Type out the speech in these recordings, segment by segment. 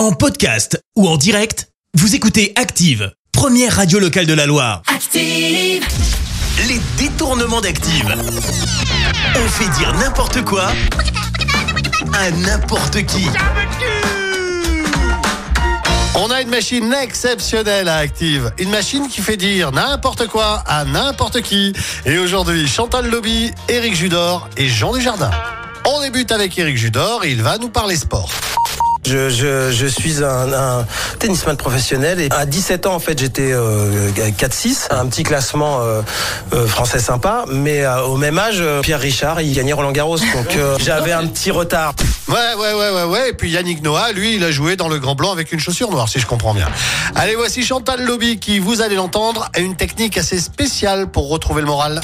En podcast ou en direct, vous écoutez Active, première radio locale de la Loire. Active. Les détournements d'Active. On fait dire n'importe quoi à n'importe qui. On a une machine exceptionnelle à Active. Une machine qui fait dire n'importe quoi à n'importe qui. Et aujourd'hui, Chantal Lobby, Éric Judor et Jean Desjardins. On débute avec Éric Judor et il va nous parler sport. Je, je, je suis un, un tennisman professionnel et à 17 ans en fait j'étais euh, 4-6, un petit classement euh, euh, français sympa, mais euh, au même âge euh, Pierre Richard il gagnait Roland Garros donc euh, j'avais un petit retard. Ouais, ouais, ouais, ouais, ouais. Et puis Yannick Noah, lui, il a joué dans le Grand Blanc avec une chaussure noire, si je comprends bien. Allez, voici Chantal Lobby qui, vous allez l'entendre, a une technique assez spéciale pour retrouver le moral.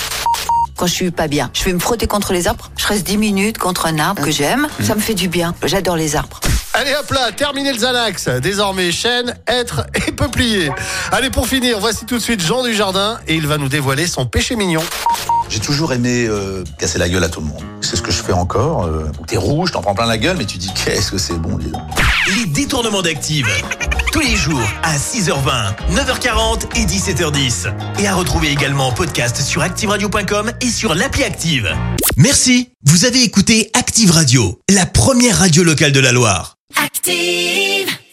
quand je suis pas bien. Je vais me frotter contre les arbres. Je reste 10 minutes contre un arbre que j'aime. Ça me fait du bien. J'adore les arbres. Allez hop là, terminez le Xanax. Désormais, chaîne, être et peuplier. Allez, pour finir, voici tout de suite Jean Dujardin et il va nous dévoiler son péché mignon. J'ai toujours aimé euh, casser la gueule à tout le monde. C'est ce que je fais encore. Euh, T'es rouge, t'en prends plein la gueule, mais tu dis qu'est-ce que c'est bon, dis donc. Les détournements d'Active. Tous les jours à 6h20, 9h40 et 17h10. Et à retrouver également en podcast sur ActiveRadio.com et sur l'appli Active. Merci. Vous avez écouté Active Radio, la première radio locale de la Loire. Active.